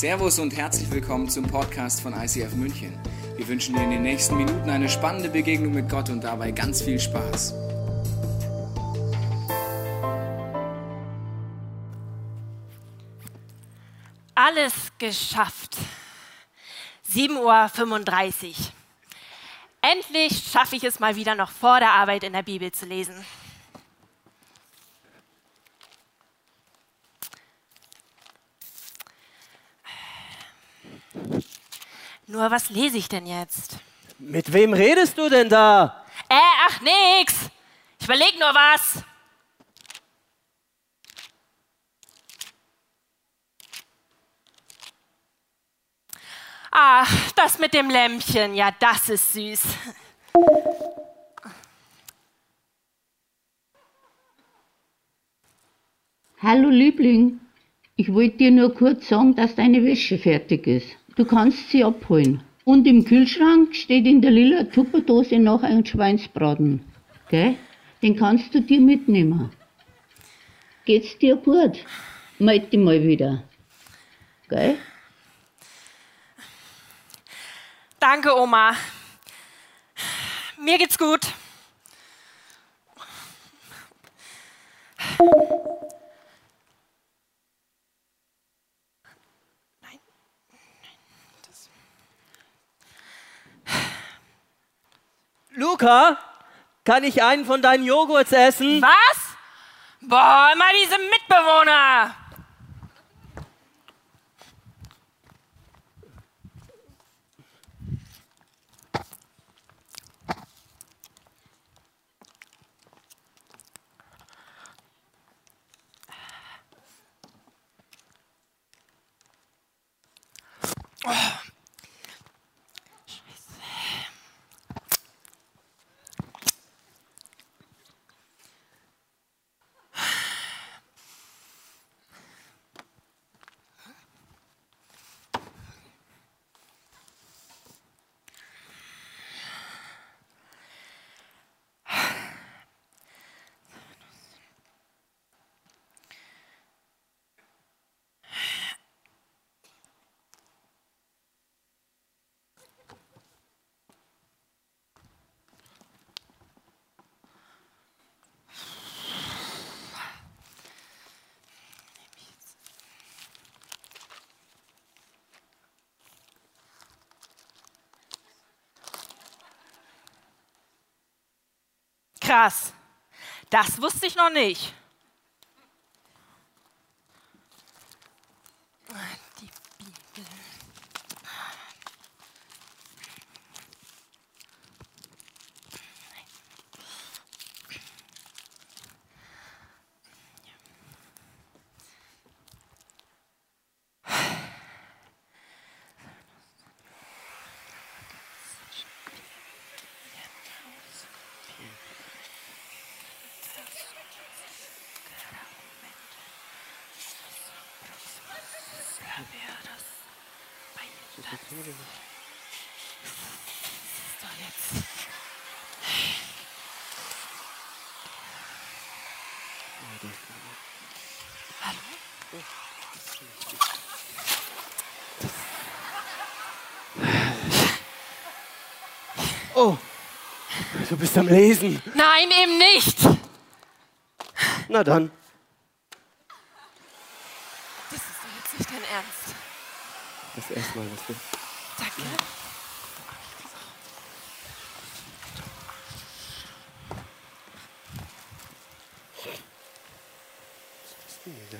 Servus und herzlich willkommen zum Podcast von ICF München. Wir wünschen dir in den nächsten Minuten eine spannende Begegnung mit Gott und dabei ganz viel Spaß. Alles geschafft. 7.35 Uhr. Endlich schaffe ich es mal wieder noch vor der Arbeit in der Bibel zu lesen. Nur was lese ich denn jetzt? Mit wem redest du denn da? Äh, ach nix. Ich überleg nur was. Ah, das mit dem Lämpchen, ja, das ist süß. Hallo Liebling, ich wollte dir nur kurz sagen, dass deine Wäsche fertig ist. Du kannst sie abholen. Und im Kühlschrank steht in der lila Tupperdose noch ein Schweinsbraten. Gell? Den kannst du dir mitnehmen. Geht's dir gut? Meld dich mal wieder. Gell? Danke, Oma. Mir geht's gut. Luca, kann ich einen von deinen Joghurts essen? Was? Boah, immer diese Mitbewohner. Krass. Das wusste ich noch nicht. Oh, du bist am Lesen. Nein, eben nicht. Na dann. Das ist doch jetzt nicht dein Ernst. Mal, was wir. Danke. Ja.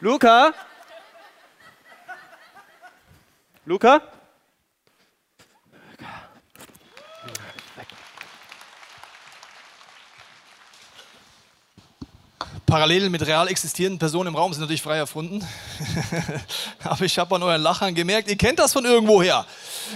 Luca? Luca? Parallelen mit real existierenden Personen im Raum sind natürlich frei erfunden. Aber ich habe an euren Lachern gemerkt, ihr kennt das von irgendwoher.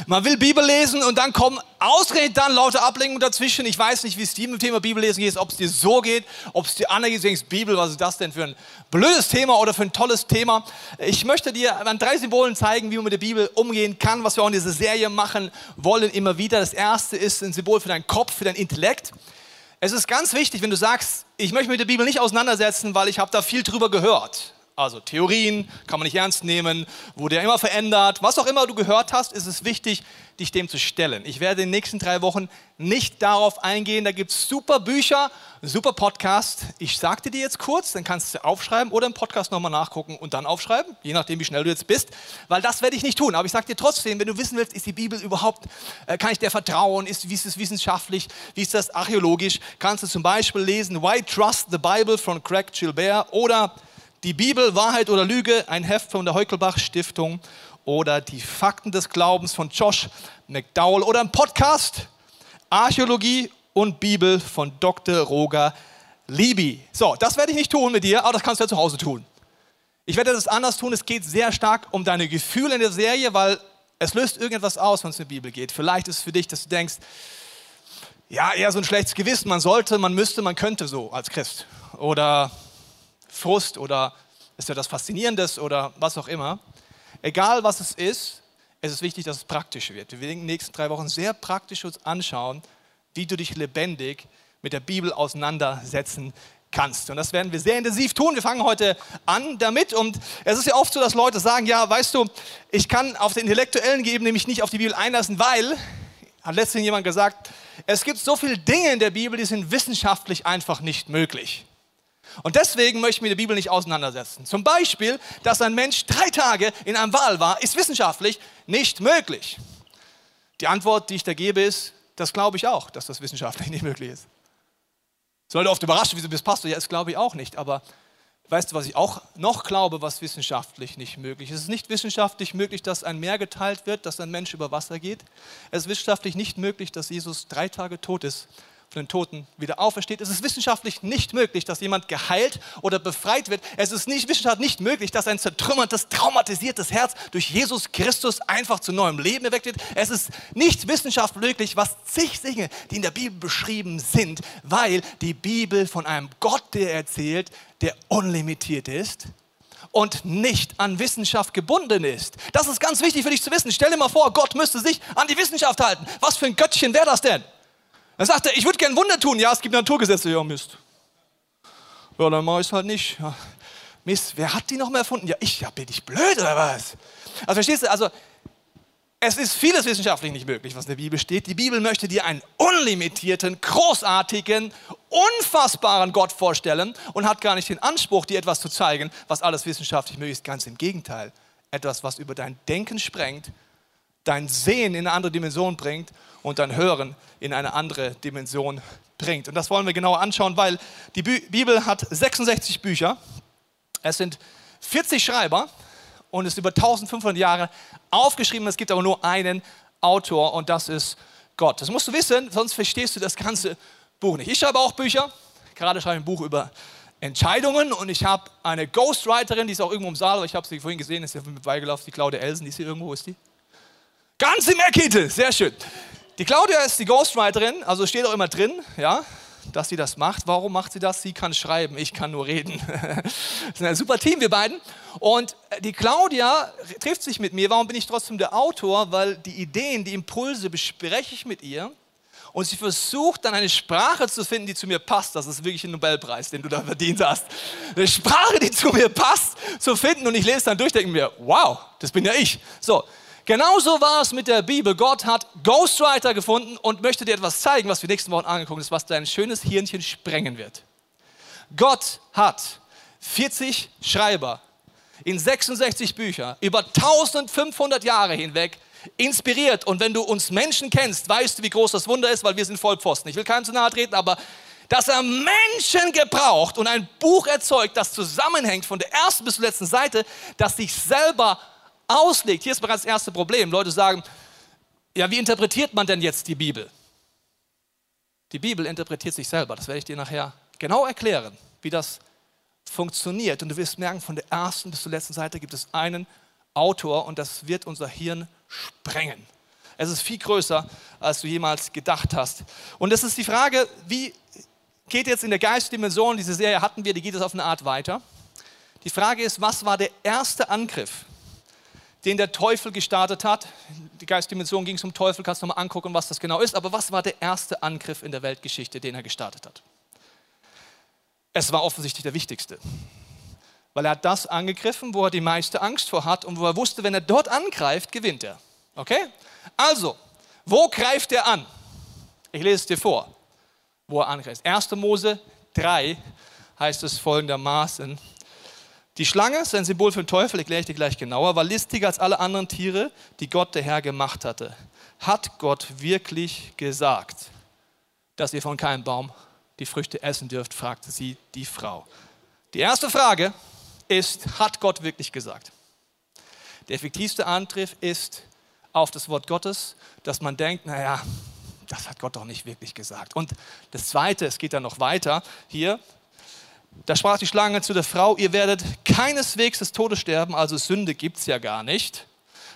Man will Bibel lesen und dann kommen ausgerechnet dann lauter Ablenkungen dazwischen. Ich weiß nicht, wie es dir mit dem Thema Bibel lesen geht, ob es dir so geht, ob es dir andere geht, denkst, Bibel, was ist das denn für ein blödes Thema oder für ein tolles Thema. Ich möchte dir an drei Symbolen zeigen, wie man mit der Bibel umgehen kann, was wir auch in dieser Serie machen wollen immer wieder. Das erste ist ein Symbol für deinen Kopf, für dein Intellekt. Es ist ganz wichtig, wenn du sagst, ich möchte mich mit der Bibel nicht auseinandersetzen, weil ich habe da viel drüber gehört. Also Theorien kann man nicht ernst nehmen, wurde ja immer verändert. Was auch immer du gehört hast, ist es wichtig, dich dem zu stellen. Ich werde in den nächsten drei Wochen nicht darauf eingehen. Da gibt es super Bücher, super Podcast. Ich sagte dir jetzt kurz, dann kannst du aufschreiben oder im Podcast nochmal nachgucken und dann aufschreiben, je nachdem, wie schnell du jetzt bist. Weil das werde ich nicht tun. Aber ich sage dir trotzdem, wenn du wissen willst, ist die Bibel überhaupt, äh, kann ich der vertrauen? Ist, wie ist es wissenschaftlich? Wie ist das archäologisch? Kannst du zum Beispiel lesen Why Trust the Bible von Craig Gilbert oder die Bibel, Wahrheit oder Lüge, ein Heft von der Heukelbach Stiftung oder die Fakten des Glaubens von Josh McDowell oder ein Podcast Archäologie und Bibel von Dr. Roger Libby. So, das werde ich nicht tun mit dir, aber das kannst du ja zu Hause tun. Ich werde das anders tun. Es geht sehr stark um deine Gefühle in der Serie, weil es löst irgendetwas aus, wenn es in die Bibel geht. Vielleicht ist es für dich, dass du denkst, ja, eher so ein schlechtes Gewissen. Man sollte, man müsste, man könnte so als Christ. Oder Frust oder ist ja das Faszinierendes oder was auch immer. Egal was es ist, es ist wichtig, dass es praktisch wird. Wir werden in den nächsten drei Wochen sehr praktisch uns anschauen, wie du dich lebendig mit der Bibel auseinandersetzen kannst. Und das werden wir sehr intensiv tun. Wir fangen heute an damit. Und es ist ja oft so, dass Leute sagen, ja, weißt du, ich kann auf der intellektuellen Ebene mich nicht auf die Bibel einlassen, weil, hat letztens jemand gesagt, es gibt so viele Dinge in der Bibel, die sind wissenschaftlich einfach nicht möglich. Und deswegen möchte ich mit der Bibel nicht auseinandersetzen. Zum Beispiel, dass ein Mensch drei Tage in einem Wal war, ist wissenschaftlich nicht möglich. Die Antwort, die ich da gebe, ist, das glaube ich auch, dass das wissenschaftlich nicht möglich ist. Sollte oft überraschen, wieso bist Pastor? Ja, das glaube ich auch nicht. Aber weißt du, was ich auch noch glaube, was wissenschaftlich nicht möglich ist? Es ist nicht wissenschaftlich möglich, dass ein Meer geteilt wird, dass ein Mensch über Wasser geht. Es ist wissenschaftlich nicht möglich, dass Jesus drei Tage tot ist von den Toten wieder aufersteht. Es ist wissenschaftlich nicht möglich, dass jemand geheilt oder befreit wird. Es ist nicht wissenschaftlich nicht möglich, dass ein zertrümmertes, traumatisiertes Herz durch Jesus Christus einfach zu neuem Leben erweckt wird. Es ist nicht wissenschaftlich möglich, was zig Dinge, die in der Bibel beschrieben sind, weil die Bibel von einem Gott, der erzählt, der unlimitiert ist und nicht an Wissenschaft gebunden ist. Das ist ganz wichtig für dich zu wissen. Stell dir mal vor, Gott müsste sich an die Wissenschaft halten. Was für ein Göttchen wäre das denn? Dann sagt er, ich würde gerne Wunder tun. Ja, es gibt Naturgesetze. Ja, Mist. Ja, dann mache ich es halt nicht. Ja. Mist, wer hat die noch mal erfunden? Ja, ich. Ja, bin ich blöd oder was? Also verstehst du, also es ist vieles wissenschaftlich nicht möglich, was in der Bibel steht. Die Bibel möchte dir einen unlimitierten, großartigen, unfassbaren Gott vorstellen und hat gar nicht den Anspruch, dir etwas zu zeigen, was alles wissenschaftlich möglich ist. Ganz im Gegenteil. Etwas, was über dein Denken sprengt, dein Sehen in eine andere Dimension bringt und dein Hören in eine andere Dimension bringt. Und das wollen wir genauer anschauen, weil die Bibel hat 66 Bücher, es sind 40 Schreiber und es ist über 1500 Jahre aufgeschrieben. Es gibt aber nur einen Autor und das ist Gott. Das musst du wissen, sonst verstehst du das ganze Buch nicht. Ich schreibe auch Bücher, gerade schreibe ich ein Buch über Entscheidungen und ich habe eine Ghostwriterin, die ist auch irgendwo im Saal, aber ich habe sie vorhin gesehen, ist ja mit die Claudia Elsen, die ist hier irgendwo, wo ist die? Ganz im Eckhitte, sehr schön. Die Claudia ist die Ghostwriterin, also steht auch immer drin, ja, dass sie das macht. Warum macht sie das? Sie kann schreiben, ich kann nur reden. das ist ein super Team, wir beiden. Und äh, die Claudia trifft sich mit mir. Warum bin ich trotzdem der Autor? Weil die Ideen, die Impulse bespreche ich mit ihr. Und sie versucht dann eine Sprache zu finden, die zu mir passt. Das ist wirklich ein Nobelpreis, den du da verdient hast. Eine Sprache, die zu mir passt, zu finden. Und ich lese dann durch, denke mir, wow, das bin ja ich. So, Genauso war es mit der Bibel. Gott hat Ghostwriter gefunden und möchte dir etwas zeigen, was wir nächsten Wochen angeguckt haben, was dein schönes Hirnchen sprengen wird. Gott hat 40 Schreiber in 66 Bücher über 1500 Jahre hinweg inspiriert. Und wenn du uns Menschen kennst, weißt du, wie groß das Wunder ist, weil wir sind Vollpfosten. Ich will keinem zu nahe treten, aber dass er Menschen gebraucht und ein Buch erzeugt, das zusammenhängt von der ersten bis zur letzten Seite, das sich selber auslegt. Hier ist bereits das erste Problem. Leute sagen, ja, wie interpretiert man denn jetzt die Bibel? Die Bibel interpretiert sich selber. Das werde ich dir nachher genau erklären, wie das funktioniert. Und du wirst merken, von der ersten bis zur letzten Seite gibt es einen Autor und das wird unser Hirn sprengen. Es ist viel größer, als du jemals gedacht hast. Und es ist die Frage, wie geht jetzt in der Geistdimension, diese Serie hatten wir, die geht es auf eine Art weiter. Die Frage ist, was war der erste Angriff, den der Teufel gestartet hat? Die Geistdimension ging zum Teufel, kannst du nochmal angucken, was das genau ist. Aber was war der erste Angriff in der Weltgeschichte, den er gestartet hat? Es war offensichtlich der wichtigste. Weil er hat das angegriffen, wo er die meiste Angst vor hat und wo er wusste, wenn er dort angreift, gewinnt er. Okay? Also, wo greift er an? Ich lese es dir vor, wo er angreift. 1. Mose 3 heißt es folgendermaßen. Die Schlange ist ein Symbol für den Teufel, erkläre ich dir gleich genauer, war listiger als alle anderen Tiere, die Gott der Herr gemacht hatte. Hat Gott wirklich gesagt, dass ihr von keinem Baum die Früchte essen dürft, fragte sie die Frau. Die erste Frage ist, hat Gott wirklich gesagt? Der effektivste Angriff ist auf das Wort Gottes, dass man denkt, naja, das hat Gott doch nicht wirklich gesagt. Und das Zweite, es geht dann noch weiter hier, da sprach die Schlange zu der Frau, ihr werdet keineswegs des Todes sterben, also Sünde gibt es ja gar nicht,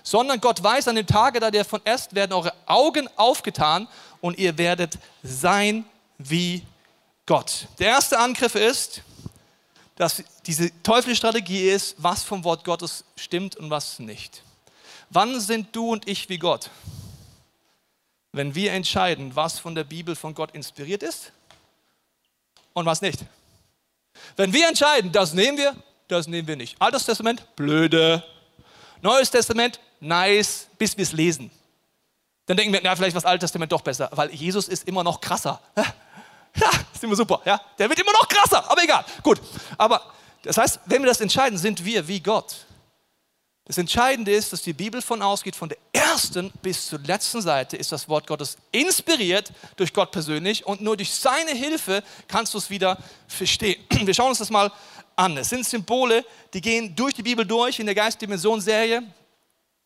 sondern Gott weiß, an dem Tage, da ihr von esst, werden eure Augen aufgetan und ihr werdet sein wie Gott. Der erste Angriff ist, dass diese teuflische Strategie ist, was vom Wort Gottes stimmt und was nicht. Wann sind du und ich wie Gott? Wenn wir entscheiden, was von der Bibel von Gott inspiriert ist und was nicht. Wenn wir entscheiden, das nehmen wir, das nehmen wir nicht. Altes Testament, blöde. Neues Testament, nice, bis wir es lesen. Dann denken wir, na, vielleicht was Altes Testament doch besser, weil Jesus ist immer noch krasser. Ja, ist immer super. Ja, der wird immer noch krasser, aber egal. Gut. Aber das heißt, wenn wir das entscheiden, sind wir wie Gott. Das Entscheidende ist, dass die Bibel von ausgeht, von der ersten bis zur letzten Seite ist das Wort Gottes inspiriert durch Gott persönlich und nur durch seine Hilfe kannst du es wieder verstehen. Wir schauen uns das mal an. Es sind Symbole, die gehen durch die Bibel durch in der Geistdimension-Serie.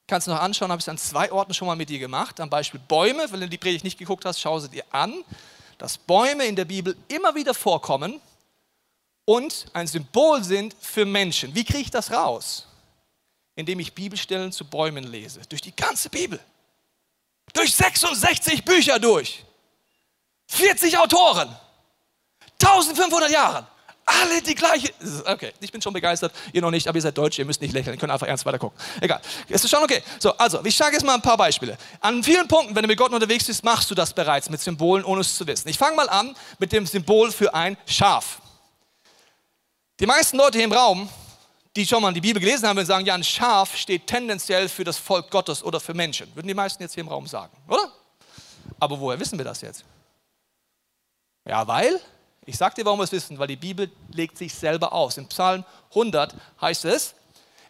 Kannst du noch anschauen, habe ich es an zwei Orten schon mal mit dir gemacht. Am Beispiel Bäume, wenn du die Predigt nicht geguckt hast, schau sie dir an dass Bäume in der Bibel immer wieder vorkommen und ein Symbol sind für Menschen. Wie kriege ich das raus? Indem ich Bibelstellen zu Bäumen lese. Durch die ganze Bibel. Durch 66 Bücher durch. 40 Autoren. 1500 Jahre. Alle die gleiche. Okay, ich bin schon begeistert. Ihr noch nicht, aber ihr seid Deutsch, ihr müsst nicht lächeln. Ihr könnt einfach ernst weiter gucken. Egal. Es ist schon okay. So, also, ich sage jetzt mal ein paar Beispiele. An vielen Punkten, wenn du mit Gott unterwegs bist, machst du das bereits mit Symbolen, ohne es zu wissen. Ich fange mal an mit dem Symbol für ein Schaf. Die meisten Leute hier im Raum, die schon mal die Bibel gelesen haben, würden sagen, ja, ein Schaf steht tendenziell für das Volk Gottes oder für Menschen. Würden die meisten jetzt hier im Raum sagen, oder? Aber woher wissen wir das jetzt? Ja, weil ich sage dir, warum wir es wissen, weil die Bibel legt sich selber aus. In Psalm 100 heißt es,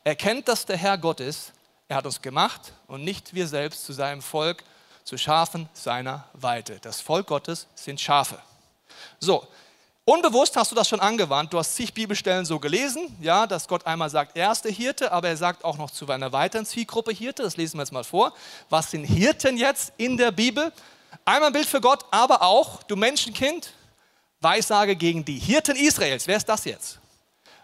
erkennt, dass der Herr Gott ist, er hat uns gemacht und nicht wir selbst zu seinem Volk, zu Schafen seiner Weite. Das Volk Gottes sind Schafe. So, unbewusst hast du das schon angewandt. Du hast zig Bibelstellen so gelesen, ja, dass Gott einmal sagt, er ist der Hirte, aber er sagt auch noch zu einer weiteren Zielgruppe Hirte. Das lesen wir jetzt mal vor. Was sind Hirten jetzt in der Bibel? Einmal ein Bild für Gott, aber auch, du Menschenkind, Weissage gegen die Hirten Israels. Wer ist das jetzt?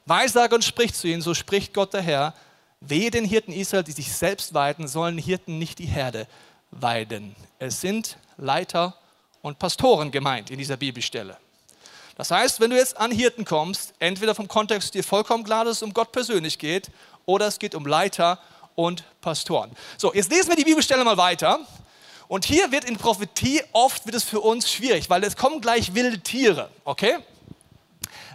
Weissage und spricht zu ihnen, so spricht Gott der Herr. Wehe den Hirten Israel, die sich selbst weiden, sollen Hirten nicht die Herde weiden. Es sind Leiter und Pastoren gemeint in dieser Bibelstelle. Das heißt, wenn du jetzt an Hirten kommst, entweder vom Kontext dir vollkommen klar, dass es um Gott persönlich geht, oder es geht um Leiter und Pastoren. So, jetzt lesen wir die Bibelstelle mal weiter. Und hier wird in Prophetie oft wird es für uns schwierig, weil es kommen gleich wilde Tiere, okay?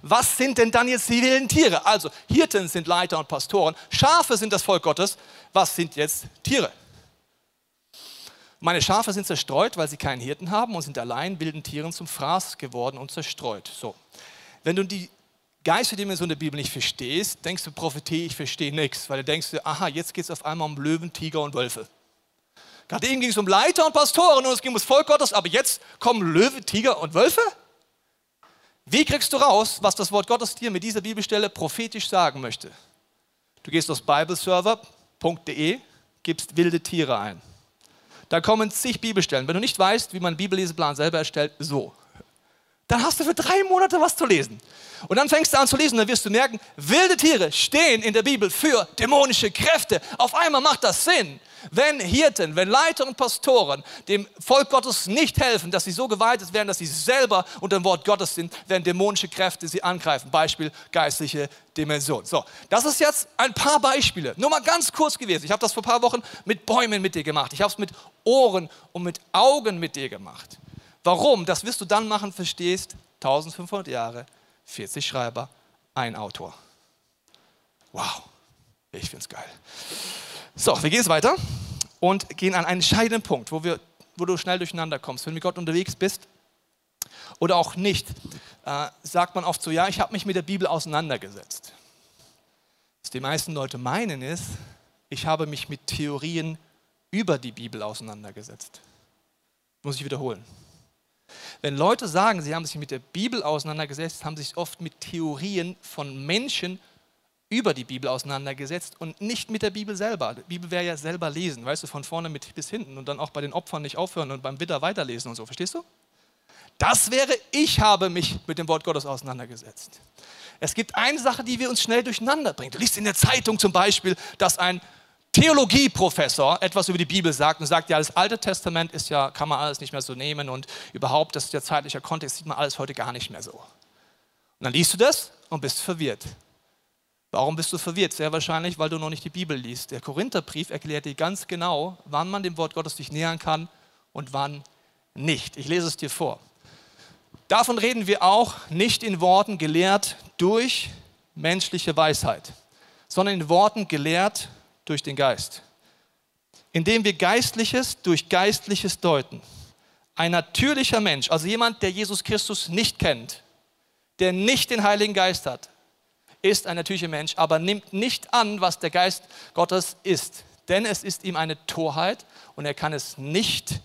Was sind denn dann jetzt die wilden Tiere? Also Hirten sind Leiter und Pastoren, Schafe sind das Volk Gottes. Was sind jetzt Tiere? Meine Schafe sind zerstreut, weil sie keinen Hirten haben und sind allein wilden Tieren zum Fraß geworden und zerstreut. So. Wenn du die Geisterdimension der Bibel nicht verstehst, denkst du Prophetie, ich verstehe nichts, weil du denkst, aha, jetzt geht es auf einmal um Löwen, Tiger und Wölfe. Gerade eben ging es um Leiter und Pastoren und es ging um das Volk Gottes, aber jetzt kommen Löwe, Tiger und Wölfe? Wie kriegst du raus, was das Wort Gottes dir mit dieser Bibelstelle prophetisch sagen möchte? Du gehst auf bibleserver.de, gibst wilde Tiere ein. Da kommen zig Bibelstellen. Wenn du nicht weißt, wie man einen Bibelleseplan selber erstellt, so. Dann hast du für drei Monate was zu lesen. Und dann fängst du an zu lesen, dann wirst du merken, wilde Tiere stehen in der Bibel für dämonische Kräfte. Auf einmal macht das Sinn. Wenn Hirten, wenn Leiter und Pastoren dem Volk Gottes nicht helfen, dass sie so geweitet werden, dass sie selber unter dem Wort Gottes sind, werden dämonische Kräfte sie angreifen. Beispiel geistliche Dimension. So, das ist jetzt ein paar Beispiele. Nur mal ganz kurz gewesen. Ich habe das vor ein paar Wochen mit Bäumen mit dir gemacht. Ich habe es mit Ohren und mit Augen mit dir gemacht. Warum? Das wirst du dann machen, verstehst, 1500 Jahre, 40 Schreiber, ein Autor. Wow, ich finde es geil. So, wir gehen jetzt weiter und gehen an einen entscheidenden Punkt, wo, wir, wo du schnell durcheinander kommst. Wenn du mit Gott unterwegs bist oder auch nicht, äh, sagt man oft so, ja, ich habe mich mit der Bibel auseinandergesetzt. Was die meisten Leute meinen ist, ich habe mich mit Theorien über die Bibel auseinandergesetzt. Muss ich wiederholen. Wenn Leute sagen, sie haben sich mit der Bibel auseinandergesetzt, haben sie sich oft mit Theorien von Menschen über die Bibel auseinandergesetzt und nicht mit der Bibel selber. Die Bibel wäre ja selber lesen, weißt du, von vorne mit bis hinten und dann auch bei den Opfern nicht aufhören und beim Widder weiterlesen und so, verstehst du? Das wäre, ich habe mich mit dem Wort Gottes auseinandergesetzt. Es gibt eine Sache, die wir uns schnell durcheinander bringt. Du liest in der Zeitung zum Beispiel, dass ein Theologieprofessor etwas über die Bibel sagt und sagt, ja, das Alte Testament ist ja, kann man alles nicht mehr so nehmen und überhaupt, das ist der zeitliche Kontext, sieht man alles heute gar nicht mehr so. Und dann liest du das und bist verwirrt. Warum bist du verwirrt? Sehr wahrscheinlich, weil du noch nicht die Bibel liest. Der Korintherbrief erklärt dir ganz genau, wann man dem Wort Gottes sich nähern kann und wann nicht. Ich lese es dir vor. Davon reden wir auch nicht in Worten gelehrt durch menschliche Weisheit, sondern in Worten gelehrt durch den Geist. Indem wir Geistliches durch Geistliches deuten. Ein natürlicher Mensch, also jemand, der Jesus Christus nicht kennt, der nicht den Heiligen Geist hat, ist ein natürlicher Mensch, aber nimmt nicht an, was der Geist Gottes ist. Denn es ist ihm eine Torheit und er kann es nicht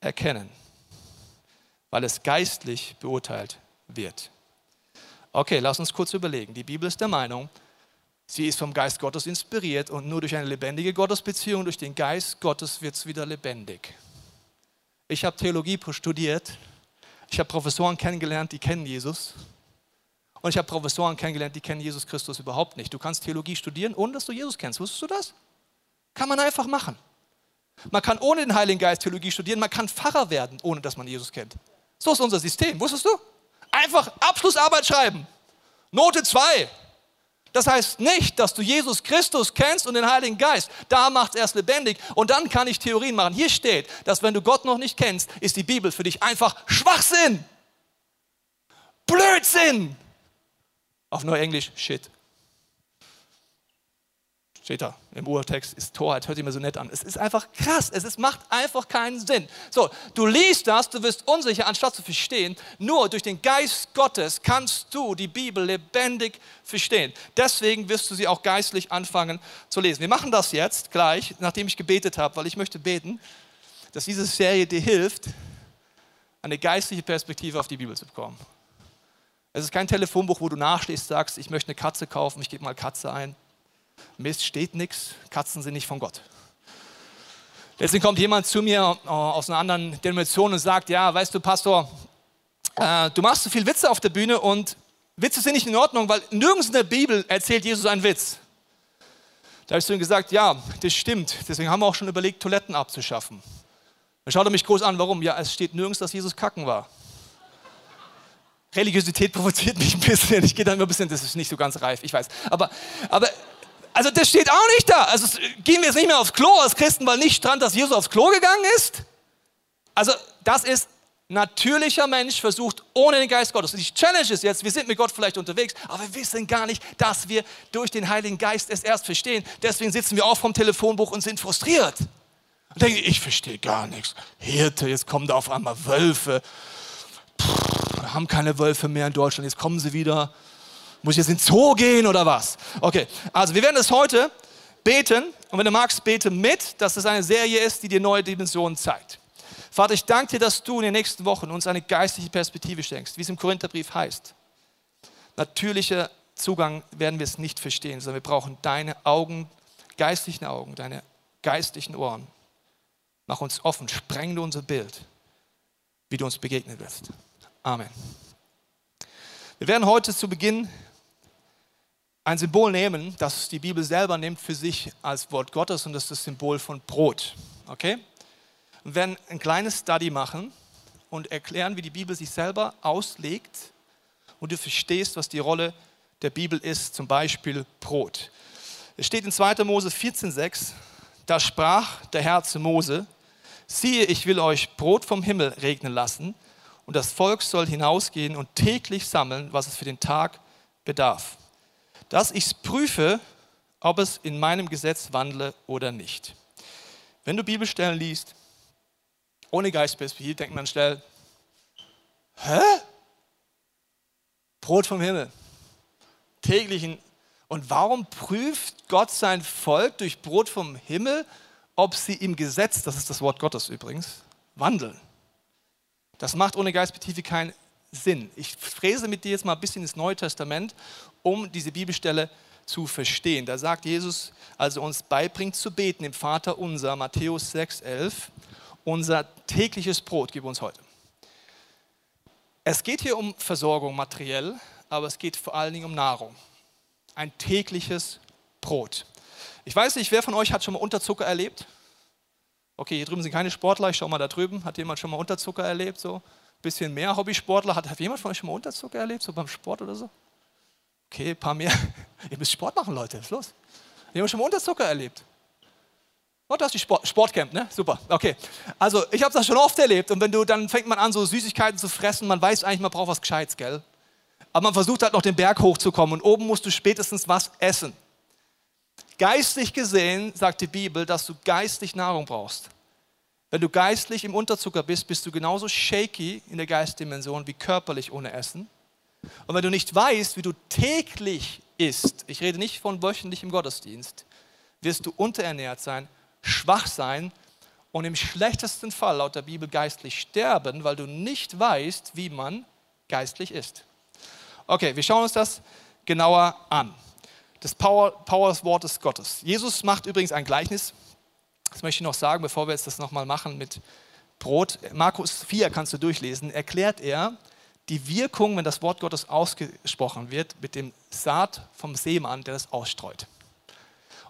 erkennen, weil es geistlich beurteilt wird. Okay, lass uns kurz überlegen. Die Bibel ist der Meinung, Sie ist vom Geist Gottes inspiriert und nur durch eine lebendige Gottesbeziehung, durch den Geist Gottes wird es wieder lebendig. Ich habe Theologie studiert. Ich habe Professoren kennengelernt, die kennen Jesus. Und ich habe Professoren kennengelernt, die kennen Jesus Christus überhaupt nicht. Du kannst Theologie studieren, ohne dass du Jesus kennst. Wusstest du das? Kann man einfach machen. Man kann ohne den Heiligen Geist Theologie studieren, man kann Pfarrer werden, ohne dass man Jesus kennt. So ist unser System. Wusstest du? Einfach Abschlussarbeit schreiben. Note 2. Das heißt nicht, dass du Jesus Christus kennst und den Heiligen Geist. Da macht es erst lebendig und dann kann ich Theorien machen. Hier steht, dass wenn du Gott noch nicht kennst, ist die Bibel für dich einfach Schwachsinn. Blödsinn. Auf Neuenglisch Shit. Steht da im Urtext, ist Torheit, hört sich mir so nett an. Es ist einfach krass, es ist, macht einfach keinen Sinn. So, du liest das, du wirst unsicher, anstatt zu verstehen. Nur durch den Geist Gottes kannst du die Bibel lebendig verstehen. Deswegen wirst du sie auch geistlich anfangen zu lesen. Wir machen das jetzt gleich, nachdem ich gebetet habe, weil ich möchte beten, dass diese Serie dir hilft, eine geistliche Perspektive auf die Bibel zu bekommen. Es ist kein Telefonbuch, wo du nachstehst, sagst, ich möchte eine Katze kaufen, ich gebe mal Katze ein. Mist steht nichts, Katzen sind nicht von Gott. Deswegen kommt jemand zu mir äh, aus einer anderen Denomination und sagt, ja, weißt du, Pastor, äh, du machst so viel Witze auf der Bühne und Witze sind nicht in Ordnung, weil nirgends in der Bibel erzählt Jesus einen Witz. Da habe ich zu ihm gesagt, ja, das stimmt. Deswegen haben wir auch schon überlegt, Toiletten abzuschaffen. Dann schaut er mich groß an, warum? Ja, es steht nirgends, dass Jesus kacken war. Religiosität provoziert mich ein bisschen. Ich gehe dann immer ein bisschen, das ist nicht so ganz reif, ich weiß. Aber, aber also das steht auch nicht da. Also gehen wir jetzt nicht mehr aufs Klo als Christen, weil nicht stand, dass Jesus aufs Klo gegangen ist. Also das ist natürlicher Mensch versucht ohne den Geist Gottes. Und die Challenge ist jetzt, wir sind mit Gott vielleicht unterwegs, aber wir wissen gar nicht, dass wir durch den Heiligen Geist es erst verstehen. Deswegen sitzen wir auch vom Telefonbuch und sind frustriert. Und denken, ich verstehe gar nichts. Hirte, jetzt kommen da auf einmal Wölfe. Pff, wir haben keine Wölfe mehr in Deutschland, jetzt kommen sie wieder. Muss ich jetzt ins Zoo gehen oder was? Okay, also wir werden das heute beten. Und wenn du magst, bete mit, dass es eine Serie ist, die dir neue Dimensionen zeigt. Vater, ich danke dir, dass du in den nächsten Wochen uns eine geistliche Perspektive schenkst, wie es im Korintherbrief heißt. Natürlicher Zugang werden wir es nicht verstehen, sondern wir brauchen deine Augen, geistlichen Augen, deine geistlichen Ohren. Mach uns offen, spreng du unser Bild, wie du uns begegnen wirst. Amen. Wir werden heute zu Beginn ein Symbol nehmen, das die Bibel selber nimmt für sich als Wort Gottes und das ist das Symbol von Brot. Okay? Und werden ein kleines Study machen und erklären, wie die Bibel sich selber auslegt und du verstehst, was die Rolle der Bibel ist, zum Beispiel Brot. Es steht in 2. Mose 14,6, da sprach der Herr zu Mose, siehe, ich will euch Brot vom Himmel regnen lassen und das Volk soll hinausgehen und täglich sammeln, was es für den Tag bedarf, dass ich es prüfe, ob es in meinem Gesetz wandle oder nicht. Wenn du Bibelstellen liest, ohne Geistperspektive, denkt man schnell, hä? Brot vom Himmel, täglichen. Und warum prüft Gott sein Volk durch Brot vom Himmel, ob sie im Gesetz, das ist das Wort Gottes übrigens, wandeln? Das macht ohne Geistperspektive keinen Sinn. Ich fräse mit dir jetzt mal ein bisschen ins Neue Testament, um diese Bibelstelle zu verstehen. Da sagt Jesus, als er uns beibringt zu beten im Vater unser, Matthäus 6, 11, unser tägliches Brot gib uns heute. Es geht hier um Versorgung materiell, aber es geht vor allen Dingen um Nahrung. Ein tägliches Brot. Ich weiß nicht, wer von euch hat schon mal Unterzucker erlebt? Okay, hier drüben sind keine Sportler, ich schau mal da drüben. Hat jemand schon mal Unterzucker erlebt? So ein bisschen mehr Hobbysportler. Hat, hat jemand von euch schon mal Unterzucker erlebt, so beim Sport oder so? Okay, ein paar mehr. Ihr müsst Sport machen, Leute, was ist los? Jemand schon mal Unterzucker erlebt? Oh, du hast die Sport, Sportcamp, ne? Super. Okay. Also, ich habe das schon oft erlebt. Und wenn du, dann fängt man an, so Süßigkeiten zu fressen. Man weiß eigentlich, man braucht was Gescheites, gell? Aber man versucht halt noch den Berg hochzukommen. Und oben musst du spätestens was essen. Geistlich gesehen sagt die Bibel, dass du geistlich Nahrung brauchst. Wenn du geistlich im Unterzucker bist, bist du genauso shaky in der Geistdimension wie körperlich ohne Essen. Und wenn du nicht weißt, wie du täglich isst, ich rede nicht von wöchentlich im Gottesdienst, wirst du unterernährt sein schwach sein und im schlechtesten Fall laut der Bibel geistlich sterben, weil du nicht weißt, wie man geistlich ist. Okay, wir schauen uns das genauer an. Das Power, Power des Wortes Gottes. Jesus macht übrigens ein Gleichnis. Das möchte ich noch sagen, bevor wir jetzt das nochmal machen mit Brot. Markus 4 kannst du durchlesen. Erklärt er die Wirkung, wenn das Wort Gottes ausgesprochen wird, mit dem Saat vom Seemann, der das ausstreut.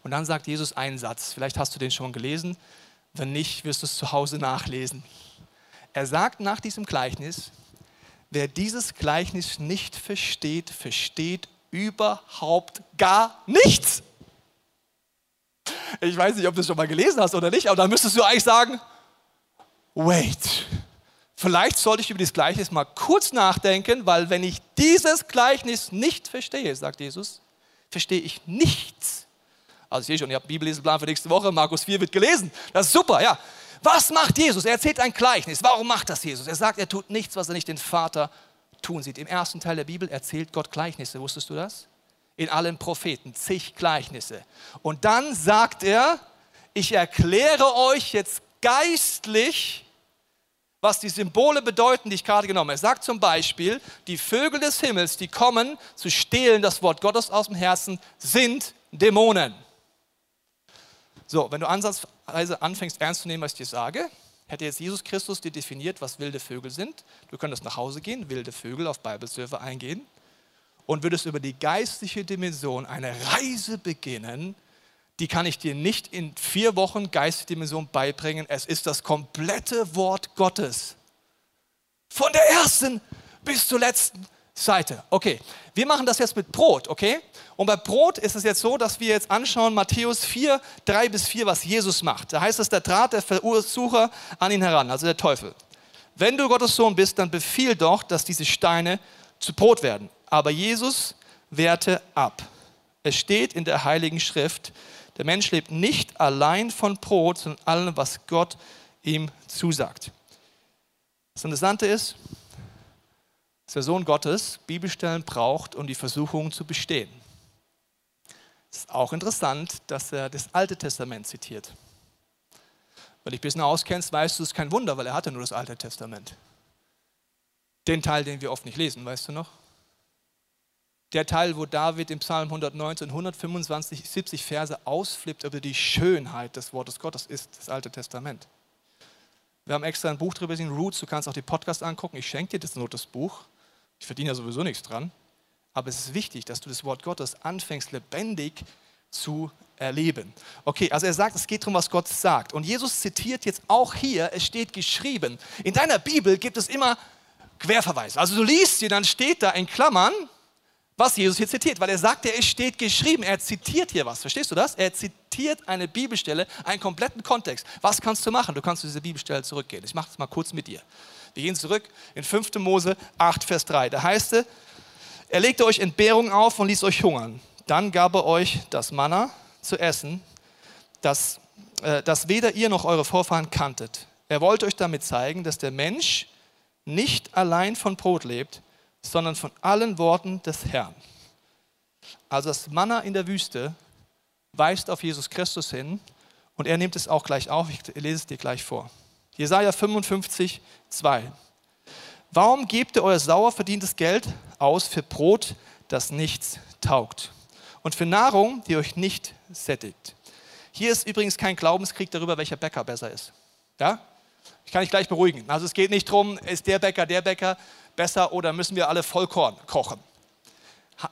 Und dann sagt Jesus einen Satz, vielleicht hast du den schon gelesen, wenn nicht, wirst du es zu Hause nachlesen. Er sagt nach diesem Gleichnis, wer dieses Gleichnis nicht versteht, versteht überhaupt gar nichts. Ich weiß nicht, ob du es schon mal gelesen hast oder nicht, aber dann müsstest du eigentlich sagen, wait, vielleicht sollte ich über dieses Gleichnis mal kurz nachdenken, weil wenn ich dieses Gleichnis nicht verstehe, sagt Jesus, verstehe ich nichts also ich sehe schon, ihr habt einen Bibelleseplan für nächste Woche, Markus 4 wird gelesen. Das ist super, ja. Was macht Jesus? Er erzählt ein Gleichnis. Warum macht das Jesus? Er sagt, er tut nichts, was er nicht den Vater tun sieht. Im ersten Teil der Bibel erzählt Gott Gleichnisse. Wusstest du das? In allen Propheten, zig Gleichnisse. Und dann sagt er, ich erkläre euch jetzt geistlich, was die Symbole bedeuten, die ich gerade genommen habe. Er sagt zum Beispiel, die Vögel des Himmels, die kommen zu stehlen das Wort Gottes aus dem Herzen, sind Dämonen. So, wenn du ansatzweise anfängst ernst zu nehmen, was ich dir sage, hätte jetzt Jesus Christus dir definiert, was wilde Vögel sind. Du könntest nach Hause gehen, wilde Vögel auf Bibelserver eingehen und würdest über die geistliche Dimension eine Reise beginnen, die kann ich dir nicht in vier Wochen geistliche Dimension beibringen. Es ist das komplette Wort Gottes. Von der ersten bis zur letzten Seite. Okay, wir machen das jetzt mit Brot, okay? Und bei Brot ist es jetzt so, dass wir jetzt anschauen, Matthäus 4, 3 bis 4, was Jesus macht. Da heißt es, da trat der Versucher an ihn heran, also der Teufel. Wenn du Gottes Sohn bist, dann befiehl doch, dass diese Steine zu Brot werden. Aber Jesus wehrte ab. Es steht in der Heiligen Schrift, der Mensch lebt nicht allein von Brot, sondern allem, was Gott ihm zusagt. Das Interessante ist, dass der Sohn Gottes Bibelstellen braucht, um die Versuchung zu bestehen. Es ist auch interessant, dass er das Alte Testament zitiert. Wenn dich ein bisschen auskennst, weißt du, es ist kein Wunder, weil er hatte nur das Alte Testament. Den Teil, den wir oft nicht lesen, weißt du noch? Der Teil, wo David im Psalm 119, 125, 70 Verse ausflippt über die Schönheit des Wortes Gottes, ist das Alte Testament. Wir haben extra ein Buch drüber gesehen, Roots, du kannst auch den Podcast angucken. Ich schenke dir das Not, das Buch. Ich verdiene ja sowieso nichts dran. Aber es ist wichtig, dass du das Wort Gottes anfängst, lebendig zu erleben. Okay, also er sagt, es geht darum, was Gott sagt. Und Jesus zitiert jetzt auch hier, es steht geschrieben. In deiner Bibel gibt es immer Querverweise. Also du liest sie, dann steht da in Klammern, was Jesus hier zitiert, weil er sagt es steht geschrieben. Er zitiert hier was. Verstehst du das? Er zitiert eine Bibelstelle, einen kompletten Kontext. Was kannst du machen? Du kannst zu dieser Bibelstelle zurückgehen. Ich mache das mal kurz mit dir. Wir gehen zurück in 5. Mose 8, Vers 3. Da heißt es, er legte euch Entbehrung auf und ließ euch hungern. Dann gab er euch das Manna zu essen, das, äh, das weder ihr noch eure Vorfahren kanntet. Er wollte euch damit zeigen, dass der Mensch nicht allein von Brot lebt, sondern von allen Worten des Herrn. Also das Manna in der Wüste weist auf Jesus Christus hin und er nimmt es auch gleich auf. Ich lese es dir gleich vor. Jesaja 55, 2. Warum gebt ihr euer sauer verdientes Geld aus für Brot, das nichts taugt? Und für Nahrung, die euch nicht sättigt. Hier ist übrigens kein Glaubenskrieg darüber, welcher Bäcker besser ist. Ja? Ich kann dich gleich beruhigen. Also es geht nicht darum, ist der Bäcker, der Bäcker besser oder müssen wir alle Vollkorn kochen.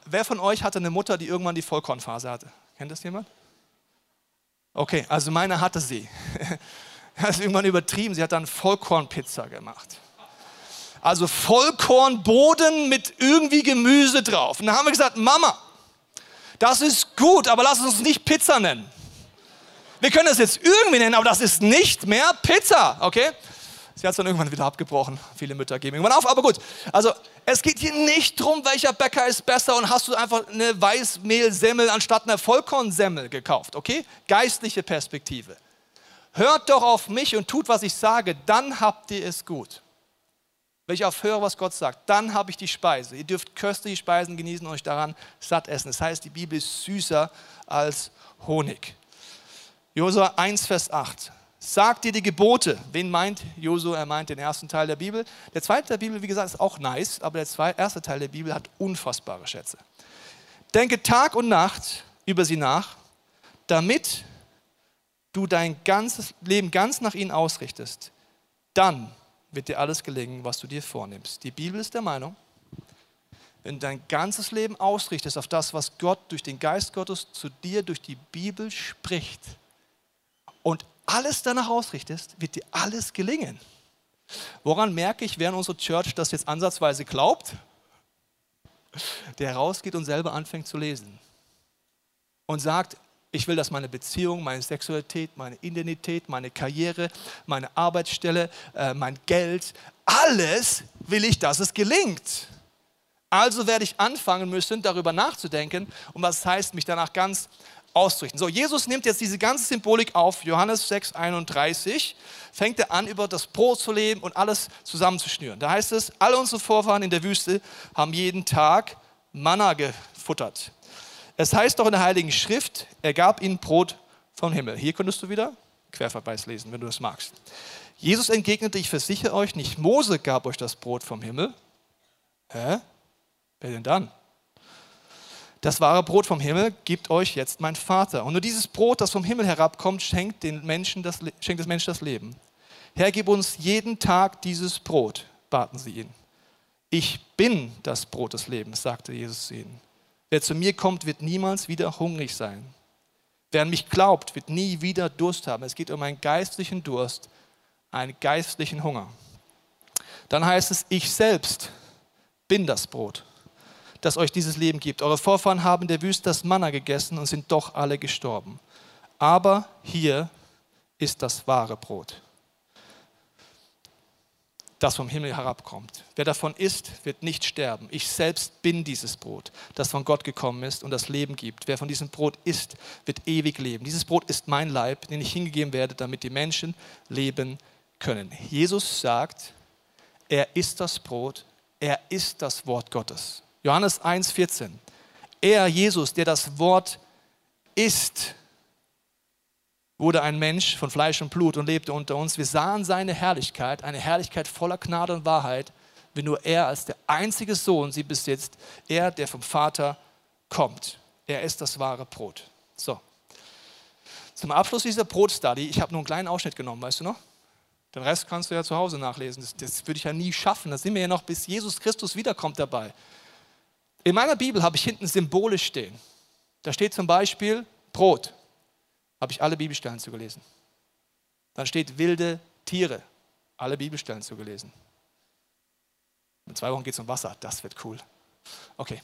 Wer von euch hatte eine Mutter, die irgendwann die Vollkornphase hatte? Kennt das jemand? Okay, also meine hatte sie. Das ist irgendwann übertrieben. Sie hat dann Vollkornpizza gemacht. Also Vollkornboden mit irgendwie Gemüse drauf. Und dann haben wir gesagt, Mama, das ist gut, aber lass uns nicht Pizza nennen. Wir können das jetzt irgendwie nennen, aber das ist nicht mehr Pizza, okay? Sie hat es dann irgendwann wieder abgebrochen. Viele Mütter geben irgendwann auf, aber gut. Also es geht hier nicht darum, welcher Bäcker ist besser und hast du einfach eine Weißmehlsemmel anstatt einer Vollkornsemmel gekauft, okay? Geistliche Perspektive. Hört doch auf mich und tut, was ich sage, dann habt ihr es gut. Wenn ich auf höre, was Gott sagt, dann habe ich die Speise. Ihr dürft köstliche Speisen genießen und euch daran satt essen. Das heißt, die Bibel ist süßer als Honig. Josua 1, Vers 8. Sagt dir die Gebote. Wen meint Josua? Er meint den ersten Teil der Bibel. Der zweite der Bibel, wie gesagt, ist auch nice, aber der erste Teil der Bibel hat unfassbare Schätze. Denke Tag und Nacht über sie nach, damit du dein ganzes Leben ganz nach ihnen ausrichtest. Dann wird dir alles gelingen, was du dir vornimmst. Die Bibel ist der Meinung, wenn du dein ganzes Leben ausrichtest auf das, was Gott durch den Geist Gottes zu dir durch die Bibel spricht und alles danach ausrichtest, wird dir alles gelingen. Woran merke ich, während unsere Church das jetzt ansatzweise glaubt? Der rausgeht und selber anfängt zu lesen und sagt, ich will, dass meine Beziehung, meine Sexualität, meine Identität, meine Karriere, meine Arbeitsstelle, äh, mein Geld, alles will ich, dass es gelingt. Also werde ich anfangen müssen, darüber nachzudenken und was heißt, mich danach ganz auszurichten. So, Jesus nimmt jetzt diese ganze Symbolik auf, Johannes 6, 31, fängt er an, über das Brot zu leben und alles zusammenzuschnüren. Da heißt es, alle unsere Vorfahren in der Wüste haben jeden Tag Manna gefuttert. Es heißt doch in der Heiligen Schrift, er gab ihnen Brot vom Himmel. Hier könntest du wieder Querverweis lesen, wenn du das magst. Jesus entgegnete, ich versichere euch, nicht Mose gab euch das Brot vom Himmel. Hä? Wer denn dann? Das wahre Brot vom Himmel gibt euch jetzt mein Vater. Und nur dieses Brot, das vom Himmel herabkommt, schenkt, den Menschen das, schenkt des Menschen das Leben. Herr, gib uns jeden Tag dieses Brot, baten sie ihn. Ich bin das Brot des Lebens, sagte Jesus zu ihnen. Wer zu mir kommt, wird niemals wieder hungrig sein. Wer an mich glaubt, wird nie wieder Durst haben. Es geht um einen geistlichen Durst, einen geistlichen Hunger. Dann heißt es, ich selbst bin das Brot das euch dieses Leben gibt. Eure Vorfahren haben der Wüste das Manna gegessen und sind doch alle gestorben. Aber hier ist das wahre Brot, das vom Himmel herabkommt. Wer davon isst, wird nicht sterben. Ich selbst bin dieses Brot, das von Gott gekommen ist und das Leben gibt. Wer von diesem Brot isst, wird ewig leben. Dieses Brot ist mein Leib, den ich hingegeben werde, damit die Menschen leben können. Jesus sagt, er ist das Brot, er ist das Wort Gottes. Johannes 1,14. Er, Jesus, der das Wort ist, wurde ein Mensch von Fleisch und Blut und lebte unter uns. Wir sahen seine Herrlichkeit, eine Herrlichkeit voller Gnade und Wahrheit, wie nur er als der einzige Sohn sie besitzt, er, der vom Vater kommt. Er ist das wahre Brot. So. Zum Abschluss dieser Brotstudy, ich habe nur einen kleinen Ausschnitt genommen, weißt du noch? Den Rest kannst du ja zu Hause nachlesen. Das, das würde ich ja nie schaffen. Da sind wir ja noch, bis Jesus Christus wiederkommt dabei In meiner Bibel habe ich hinten Symbole stehen. Da steht zum Beispiel Brot. Habe ich alle Bibelstellen zugelesen. Dann steht wilde Tiere. Alle Bibelstellen zugelesen. In zwei Wochen geht es um Wasser. Das wird cool. Okay,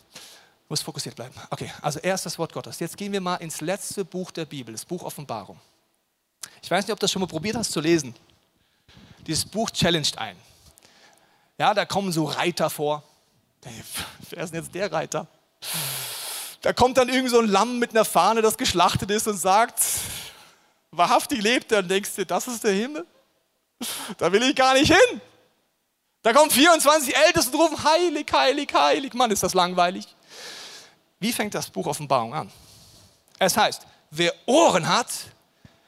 muss fokussiert bleiben. Okay, also erst das Wort Gottes. Jetzt gehen wir mal ins letzte Buch der Bibel, das Buch Offenbarung. Ich weiß nicht, ob du das schon mal probiert hast zu lesen. Dieses Buch challenged einen. Ja, da kommen so Reiter vor. Wer ist denn jetzt der Reiter? Da kommt dann irgend so ein Lamm mit einer Fahne, das geschlachtet ist und sagt, wahrhaftig lebt. Und denkst du, das ist der Himmel? Da will ich gar nicht hin. Da kommen 24 Ältesten und rufen, heilig, heilig, heilig. Mann, ist das langweilig. Wie fängt das Buch Offenbarung an? Es heißt, wer Ohren hat,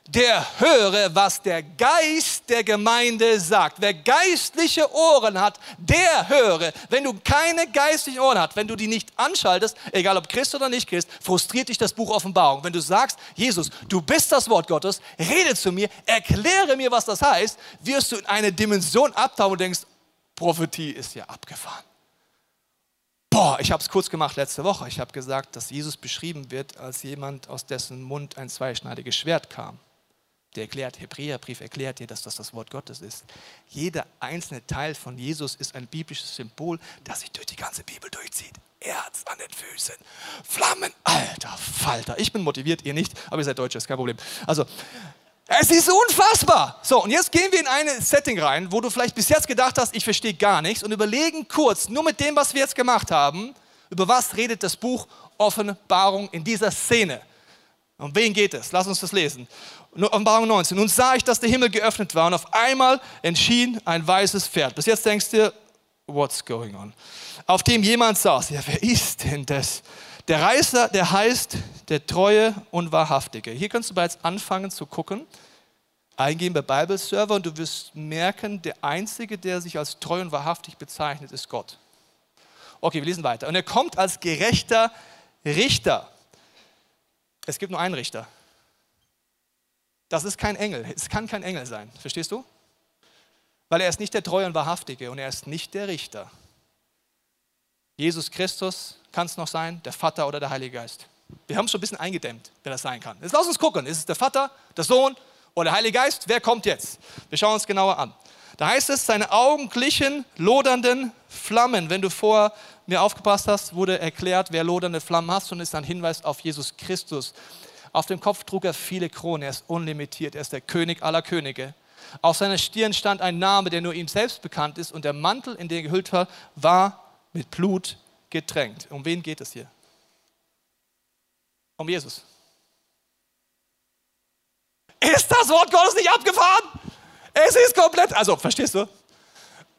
der höre, was der Geist der Gemeinde sagt. Wer geistliche Ohren hat, der höre. Wenn du keine geistlichen Ohren hast, wenn du die nicht anschaltest, egal ob Christ oder nicht Christ, frustriert dich das Buch Offenbarung. Wenn du sagst, Jesus, du bist das Wort Gottes, rede zu mir, erkläre mir, was das heißt, wirst du in eine Dimension abtauchen und denkst, Prophetie ist ja abgefahren. Boah, ich habe es kurz gemacht letzte Woche. Ich habe gesagt, dass Jesus beschrieben wird als jemand, aus dessen Mund ein zweischneidiges Schwert kam der erklärt, Hebräerbrief erklärt dir, dass das das Wort Gottes ist. Jeder einzelne Teil von Jesus ist ein biblisches Symbol, das sich durch die ganze Bibel durchzieht. Erz an den Füßen, Flammen, alter Falter. Ich bin motiviert, ihr nicht, aber ihr seid Deutsche, ist kein Problem. Also, es ist unfassbar. So, und jetzt gehen wir in ein Setting rein, wo du vielleicht bis jetzt gedacht hast, ich verstehe gar nichts und überlegen kurz, nur mit dem, was wir jetzt gemacht haben, über was redet das Buch Offenbarung in dieser Szene. Um wen geht es? Lass uns das lesen. Offenbarung 19. Nun sah ich, dass der Himmel geöffnet war und auf einmal erschien ein weißes Pferd. Bis jetzt denkst du, what's going on? Auf dem jemand saß. Ja, wer ist denn das? Der Reißer, der heißt der Treue und Wahrhaftige. Hier kannst du bereits anfangen zu gucken. Eingehen bei Bible Server und du wirst merken, der Einzige, der sich als treu und wahrhaftig bezeichnet, ist Gott. Okay, wir lesen weiter. Und er kommt als gerechter Richter. Es gibt nur einen Richter. Das ist kein Engel. Es kann kein Engel sein. Verstehst du? Weil er ist nicht der Treue und Wahrhaftige und er ist nicht der Richter. Jesus Christus kann es noch sein, der Vater oder der Heilige Geist. Wir haben es schon ein bisschen eingedämmt, wer das sein kann. Jetzt lass uns gucken. Ist es der Vater, der Sohn oder der Heilige Geist? Wer kommt jetzt? Wir schauen uns genauer an. Da heißt es, seine Augen glichen lodernden Flammen. Wenn du vorher mir aufgepasst hast, wurde erklärt, wer lodernde Flammen hat und ist ein Hinweis auf Jesus Christus. Auf dem Kopf trug er viele Kronen, er ist unlimitiert, er ist der König aller Könige. Auf seiner Stirn stand ein Name, der nur ihm selbst bekannt ist, und der Mantel, in den er gehüllt war, war mit Blut getränkt. Um wen geht es hier? Um Jesus. Ist das Wort Gottes nicht abgefahren? Es ist komplett, also verstehst du?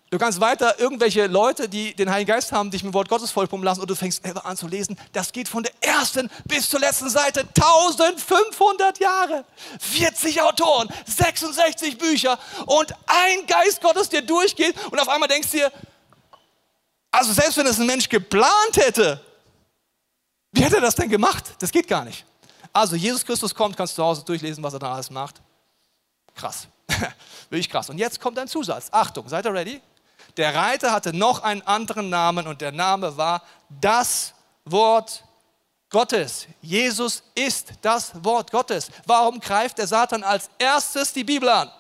Du kannst weiter irgendwelche Leute, die den Heiligen Geist haben, dich mit Wort Gottes vollpumpen lassen und du fängst selber an zu lesen. Das geht von der ersten bis zur letzten Seite. 1500 Jahre, 40 Autoren, 66 Bücher und ein Geist Gottes, der durchgeht und auf einmal denkst du dir, also selbst wenn es ein Mensch geplant hätte, wie hätte er das denn gemacht? Das geht gar nicht. Also Jesus Christus kommt, kannst du zu Hause durchlesen, was er da alles macht. Krass. Wirklich krass. Und jetzt kommt ein Zusatz. Achtung, seid ihr ready? Der Reiter hatte noch einen anderen Namen und der Name war das Wort Gottes. Jesus ist das Wort Gottes. Warum greift der Satan als erstes die Bibel an?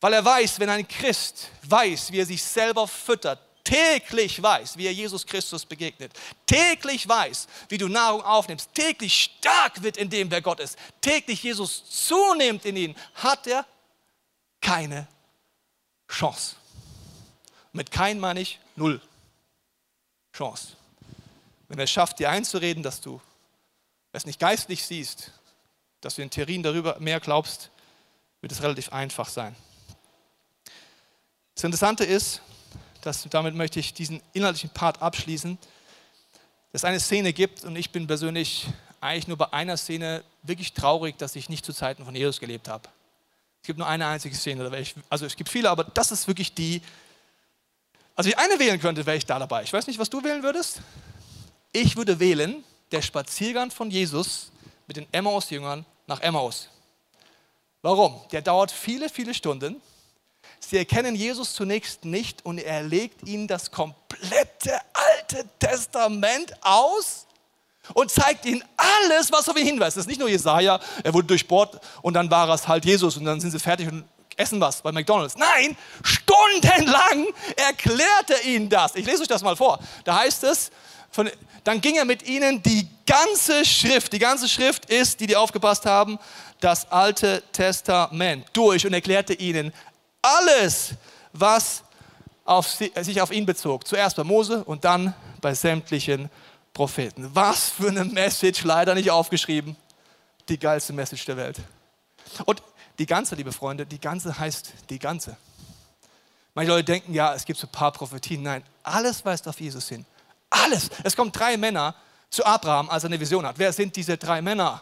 Weil er weiß, wenn ein Christ weiß, wie er sich selber füttert, täglich weiß, wie er Jesus Christus begegnet, täglich weiß, wie du Nahrung aufnimmst, täglich stark wird in dem, wer Gott ist, täglich Jesus zunimmt in ihn, hat er keine Chance. Mit kein meine ich null Chance. Wenn er es schafft, dir einzureden, dass du es nicht geistlich siehst, dass du in Theorien darüber mehr glaubst, wird es relativ einfach sein. Das Interessante ist, dass damit möchte ich diesen inhaltlichen Part abschließen, dass es eine Szene gibt und ich bin persönlich eigentlich nur bei einer Szene wirklich traurig, dass ich nicht zu Zeiten von Jesus gelebt habe. Es gibt nur eine einzige Szene, also es gibt viele, aber das ist wirklich die, also ich eine wählen könnte, wäre ich da dabei. Ich weiß nicht, was du wählen würdest. Ich würde wählen, der Spaziergang von Jesus mit den Emmaus-Jüngern nach Emmaus. Warum? Der dauert viele, viele Stunden. Sie erkennen Jesus zunächst nicht und er legt ihnen das komplette Alte Testament aus und zeigt ihnen alles, was auf ihn hinweist. Das ist nicht nur Jesaja, er wurde durchbohrt und dann war es halt Jesus und dann sind sie fertig und essen was bei McDonalds. Nein, stundenlang erklärt er ihnen das. Ich lese euch das mal vor. Da heißt es, von, dann ging er mit ihnen die ganze Schrift, die ganze Schrift ist, die die aufgepasst haben, das Alte Testament durch und erklärte ihnen alles, was auf, sich auf ihn bezog. Zuerst bei Mose und dann bei sämtlichen Propheten. Was für eine Message, leider nicht aufgeschrieben. Die geilste Message der Welt. Und die ganze, liebe Freunde, die ganze heißt die ganze. Manche Leute denken, ja, es gibt so ein paar Prophetien. Nein, alles weist auf Jesus hin. Alles. Es kommen drei Männer zu Abraham, als er eine Vision hat. Wer sind diese drei Männer?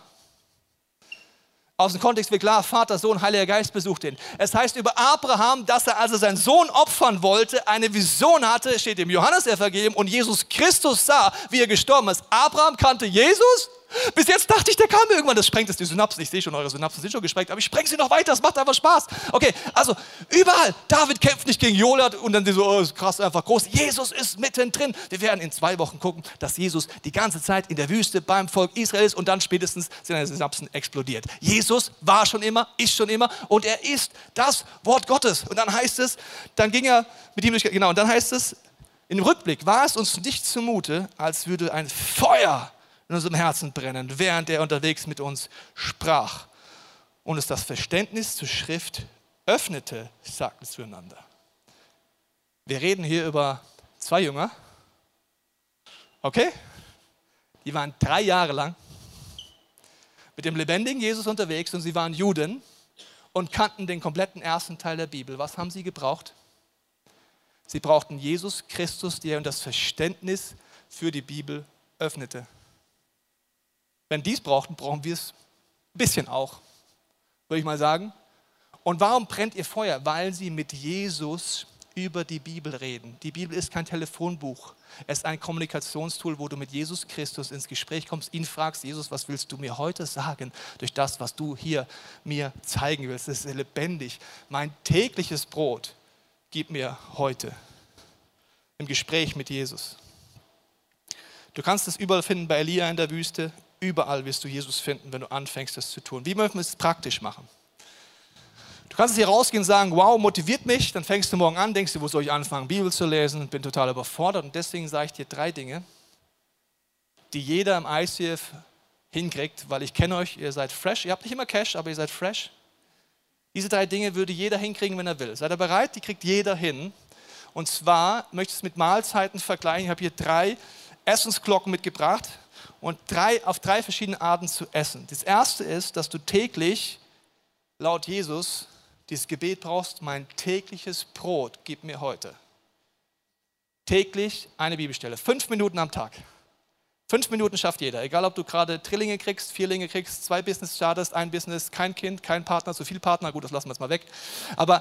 Aus dem Kontext wird klar, Vater, Sohn, Heiliger Geist besucht ihn. Es heißt über Abraham, dass er, als er seinen Sohn opfern wollte, eine Vision hatte, steht im Johannes-Evangelium, und Jesus Christus sah, wie er gestorben ist. Abraham kannte Jesus bis jetzt dachte ich, der kam irgendwann. Das sprengt jetzt die Synapsen. Ich sehe schon, eure Synapsen sind schon gesprengt, aber ich spreng sie noch weiter. Das macht einfach Spaß. Okay, also überall. David kämpft nicht gegen Goliath und dann so, oh, krass, einfach groß. Jesus ist mittendrin. Wir werden in zwei Wochen gucken, dass Jesus die ganze Zeit in der Wüste beim Volk Israel ist und dann spätestens seine Synapsen explodiert. Jesus war schon immer, ist schon immer und er ist das Wort Gottes. Und dann heißt es, dann ging er mit ihm durch, genau, und dann heißt es, im Rückblick war es uns nicht zumute, als würde ein Feuer in unserem Herzen brennen, während er unterwegs mit uns sprach und es das Verständnis zur Schrift öffnete, sagten zueinander. Wir reden hier über zwei Jünger, okay? Die waren drei Jahre lang mit dem lebendigen Jesus unterwegs und sie waren Juden und kannten den kompletten ersten Teil der Bibel. Was haben sie gebraucht? Sie brauchten Jesus Christus, der ihnen das Verständnis für die Bibel öffnete. Wenn die es brauchten, brauchen wir es ein bisschen auch, würde ich mal sagen. Und warum brennt ihr Feuer? Weil sie mit Jesus über die Bibel reden. Die Bibel ist kein Telefonbuch. Es ist ein Kommunikationstool, wo du mit Jesus Christus ins Gespräch kommst, ihn fragst, Jesus, was willst du mir heute sagen durch das, was du hier mir zeigen willst? Es ist lebendig. Mein tägliches Brot gib mir heute im Gespräch mit Jesus. Du kannst es überall finden, bei Elia in der Wüste, Überall wirst du Jesus finden, wenn du anfängst, das zu tun. Wie möchten wir es praktisch machen? Du kannst hier rausgehen und sagen, wow, motiviert mich. Dann fängst du morgen an, denkst du, wo soll ich anfangen, Bibel zu lesen? Bin total überfordert. Und deswegen sage ich dir drei Dinge, die jeder im ICF hinkriegt, weil ich kenne euch, ihr seid fresh. Ihr habt nicht immer Cash, aber ihr seid fresh. Diese drei Dinge würde jeder hinkriegen, wenn er will. Seid ihr bereit? Die kriegt jeder hin. Und zwar möchte ich es mit Mahlzeiten vergleichen. Ich habe hier drei Essensglocken mitgebracht und drei, auf drei verschiedene Arten zu essen. Das erste ist, dass du täglich laut Jesus dieses Gebet brauchst, mein tägliches Brot gib mir heute. Täglich eine Bibelstelle, fünf Minuten am Tag. Fünf Minuten schafft jeder, egal ob du gerade Trillinge kriegst, Vierlinge kriegst, zwei Business startest, ein Business, kein Kind, kein Partner, zu viel Partner, gut, das lassen wir jetzt mal weg. Aber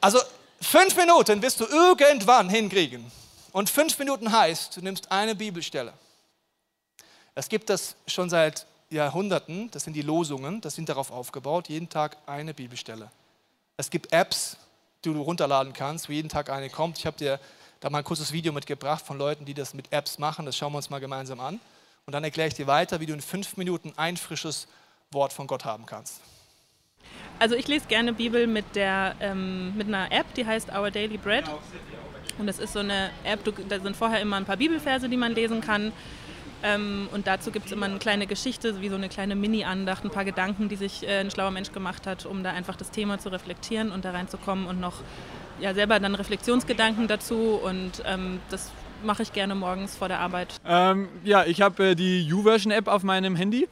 also fünf Minuten wirst du irgendwann hinkriegen. Und fünf Minuten heißt, du nimmst eine Bibelstelle es gibt das schon seit Jahrhunderten, das sind die Losungen, das sind darauf aufgebaut, jeden Tag eine Bibelstelle. Es gibt Apps, die du runterladen kannst, wo jeden Tag eine kommt. Ich habe dir da mal ein kurzes Video mitgebracht von Leuten, die das mit Apps machen, das schauen wir uns mal gemeinsam an. Und dann erkläre ich dir weiter, wie du in fünf Minuten ein frisches Wort von Gott haben kannst. Also ich lese gerne Bibel mit, der, ähm, mit einer App, die heißt Our Daily Bread. Und das ist so eine App, da sind vorher immer ein paar Bibelverse, die man lesen kann. Ähm, und dazu gibt es immer eine kleine Geschichte, wie so eine kleine Mini-Andacht, ein paar Gedanken, die sich äh, ein schlauer Mensch gemacht hat, um da einfach das Thema zu reflektieren und da reinzukommen und noch ja, selber dann Reflexionsgedanken dazu. Und ähm, das mache ich gerne morgens vor der Arbeit. Ähm, ja, ich habe äh, die YouVersion-App auf meinem Handy.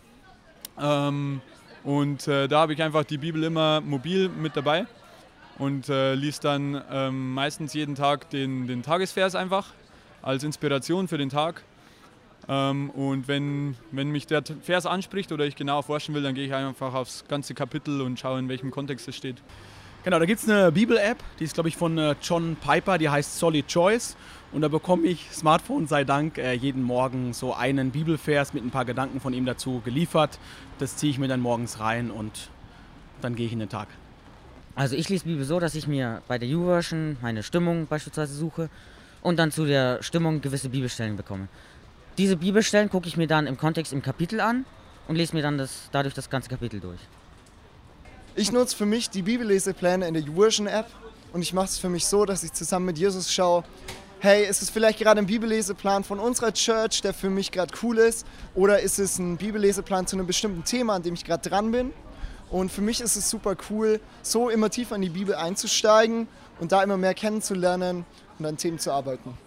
Ähm, und äh, da habe ich einfach die Bibel immer mobil mit dabei und äh, liest dann ähm, meistens jeden Tag den, den Tagesvers einfach als Inspiration für den Tag. Ähm, und wenn, wenn mich der Vers anspricht oder ich genau forschen will, dann gehe ich einfach aufs ganze Kapitel und schaue, in welchem Kontext es steht. Genau, da gibt es eine Bibel-App, die ist, glaube ich, von äh, John Piper, die heißt Solid Choice. Und da bekomme ich, Smartphone sei Dank, äh, jeden Morgen so einen Bibelvers mit ein paar Gedanken von ihm dazu geliefert. Das ziehe ich mir dann morgens rein und dann gehe ich in den Tag. Also ich lese Bibel so, dass ich mir bei der U-Version meine Stimmung beispielsweise suche und dann zu der Stimmung gewisse Bibelstellen bekomme. Diese Bibelstellen gucke ich mir dann im Kontext im Kapitel an und lese mir dann das, dadurch das ganze Kapitel durch. Ich nutze für mich die Bibellesepläne in der YouVersion App und ich mache es für mich so, dass ich zusammen mit Jesus schaue, hey, ist es vielleicht gerade ein Bibelleseplan von unserer Church, der für mich gerade cool ist, oder ist es ein Bibelleseplan zu einem bestimmten Thema, an dem ich gerade dran bin? Und für mich ist es super cool, so immer tiefer in die Bibel einzusteigen und da immer mehr kennenzulernen und an Themen zu arbeiten.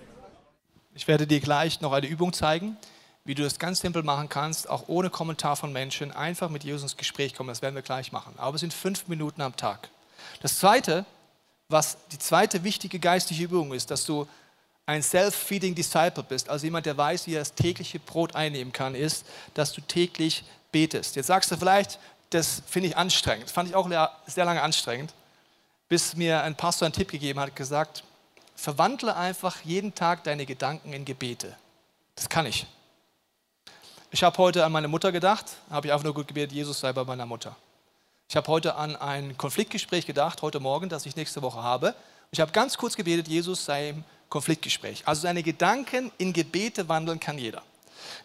Ich werde dir gleich noch eine Übung zeigen, wie du das ganz simpel machen kannst, auch ohne Kommentar von Menschen, einfach mit Jesus ins Gespräch kommen. Das werden wir gleich machen. Aber es sind fünf Minuten am Tag. Das Zweite, was die zweite wichtige geistliche Übung ist, dass du ein self-feeding Disciple bist, also jemand, der weiß, wie er das tägliche Brot einnehmen kann, ist, dass du täglich betest. Jetzt sagst du vielleicht, das finde ich anstrengend. Das fand ich auch sehr lange anstrengend, bis mir ein Pastor einen Tipp gegeben hat, gesagt, verwandle einfach jeden Tag deine Gedanken in Gebete. Das kann ich. Ich habe heute an meine Mutter gedacht, habe ich einfach nur gut gebetet, Jesus sei bei meiner Mutter. Ich habe heute an ein Konfliktgespräch gedacht, heute Morgen, das ich nächste Woche habe. Ich habe ganz kurz gebetet, Jesus sei im Konfliktgespräch. Also seine Gedanken in Gebete wandeln kann jeder.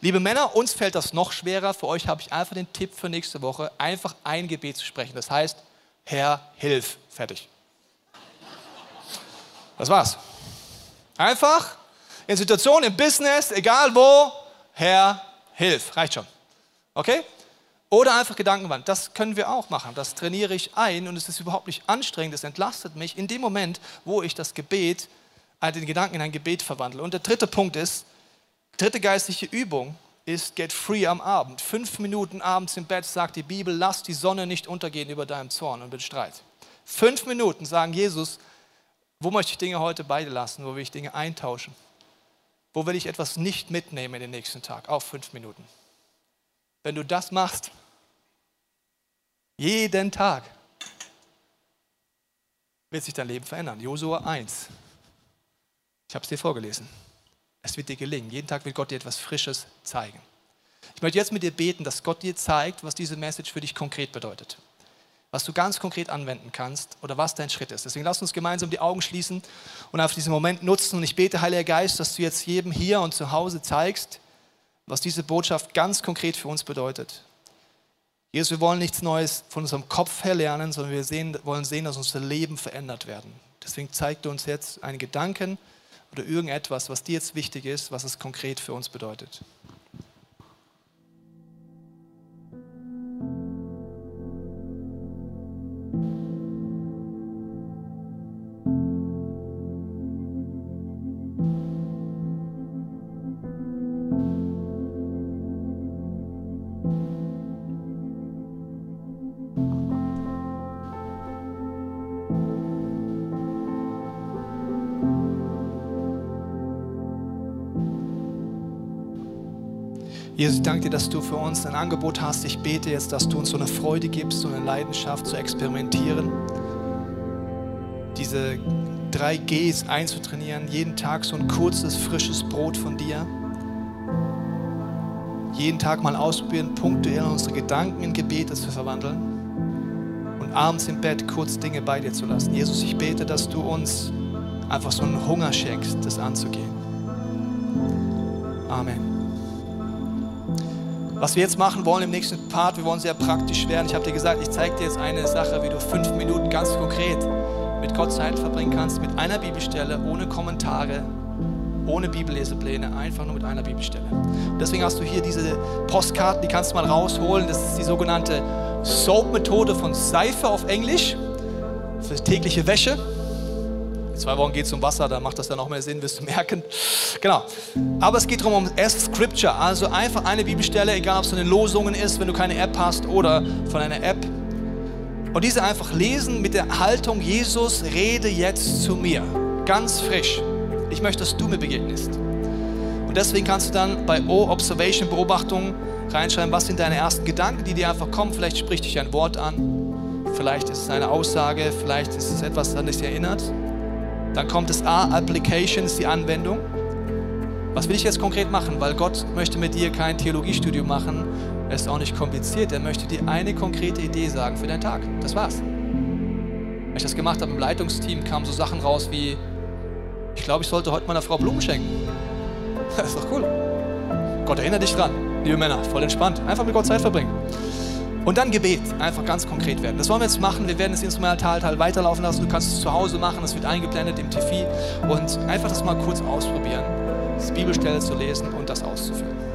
Liebe Männer, uns fällt das noch schwerer. Für euch habe ich einfach den Tipp für nächste Woche, einfach ein Gebet zu sprechen. Das heißt, Herr, hilf. Fertig. Das war's. Einfach in Situationen, im Business, egal wo, Herr, hilf. Reicht schon. Okay? Oder einfach Gedankenwand. Das können wir auch machen. Das trainiere ich ein und es ist überhaupt nicht anstrengend. Es entlastet mich in dem Moment, wo ich das Gebet, äh, den Gedanken in ein Gebet verwandle. Und der dritte Punkt ist, dritte geistliche Übung ist Get Free am Abend. Fünf Minuten abends im Bett sagt die Bibel, lass die Sonne nicht untergehen über deinem Zorn und Streit. Fünf Minuten sagen Jesus, wo möchte ich Dinge heute bei dir lassen? Wo will ich Dinge eintauschen? Wo will ich etwas nicht mitnehmen in den nächsten Tag? Auf fünf Minuten. Wenn du das machst, jeden Tag, wird sich dein Leben verändern. Josua 1. Ich habe es dir vorgelesen. Es wird dir gelingen. Jeden Tag wird Gott dir etwas Frisches zeigen. Ich möchte jetzt mit dir beten, dass Gott dir zeigt, was diese Message für dich konkret bedeutet. Was du ganz konkret anwenden kannst oder was dein Schritt ist. Deswegen lass uns gemeinsam die Augen schließen und auf diesen Moment nutzen. Und ich bete, Heiliger Geist, dass du jetzt jedem hier und zu Hause zeigst, was diese Botschaft ganz konkret für uns bedeutet. Jesus, wir wollen nichts Neues von unserem Kopf her lernen, sondern wir sehen, wollen sehen, dass unser Leben verändert werden. Deswegen zeig du uns jetzt einen Gedanken oder irgendetwas, was dir jetzt wichtig ist, was es konkret für uns bedeutet. Jesus, danke dir, dass du für uns ein Angebot hast. Ich bete jetzt, dass du uns so eine Freude gibst, so eine Leidenschaft zu experimentieren. Diese drei Gs einzutrainieren, jeden Tag so ein kurzes, frisches Brot von dir. Jeden Tag mal ausprobieren, punktuell unsere Gedanken in Gebete zu verwandeln. Und abends im Bett kurz Dinge bei dir zu lassen. Jesus, ich bete, dass du uns einfach so einen Hunger schenkst, das anzugehen. Amen. Was wir jetzt machen wollen im nächsten Part, wir wollen sehr praktisch werden. Ich habe dir gesagt, ich zeige dir jetzt eine Sache, wie du fünf Minuten ganz konkret mit Gott Zeit verbringen kannst, mit einer Bibelstelle, ohne Kommentare, ohne Bibellesepläne, einfach nur mit einer Bibelstelle. Und deswegen hast du hier diese Postkarten, die kannst du mal rausholen. Das ist die sogenannte Soap-Methode von Seife auf Englisch für tägliche Wäsche. In zwei Wochen geht es um Wasser, da macht das dann noch mehr Sinn, wirst du merken. Genau. Aber es geht darum, um Erst Scripture, also einfach eine Bibelstelle, egal ob es von den Losungen ist, wenn du keine App hast oder von einer App. Und diese einfach lesen mit der Haltung, Jesus, rede jetzt zu mir. Ganz frisch. Ich möchte, dass du mir begegnest. Und deswegen kannst du dann bei O Observation, Beobachtung reinschreiben, was sind deine ersten Gedanken, die dir einfach kommen. Vielleicht spricht dich ein Wort an. Vielleicht ist es eine Aussage, vielleicht ist es etwas, das dich erinnert. Dann kommt das A, Application ist die Anwendung. Was will ich jetzt konkret machen? Weil Gott möchte mit dir kein Theologiestudium machen. Es ist auch nicht kompliziert. Er möchte dir eine konkrete Idee sagen für deinen Tag. Das war's. Wenn ich das gemacht habe im Leitungsteam, kamen so Sachen raus wie, ich glaube, ich sollte heute meiner Frau Blumen schenken. Das ist doch cool. Gott erinnert dich dran, liebe Männer, voll entspannt. Einfach mit Gott Zeit verbringen. Und dann Gebet, einfach ganz konkret werden. Das wollen wir jetzt machen. Wir werden das Instrumentalteil weiterlaufen lassen. Du kannst es zu Hause machen, das wird eingeblendet im TV. Und einfach das mal kurz ausprobieren, das Bibelstelle zu lesen und das auszuführen.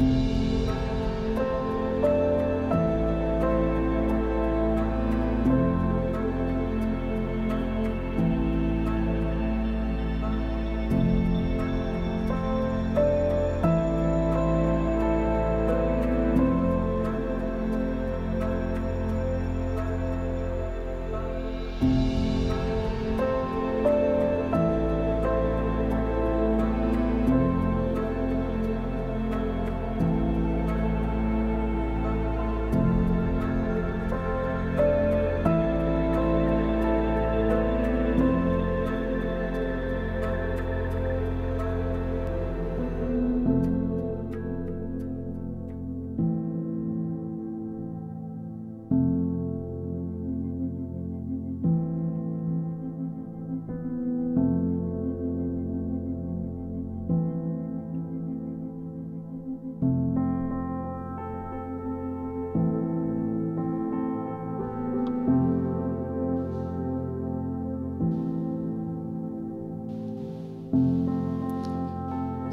Wir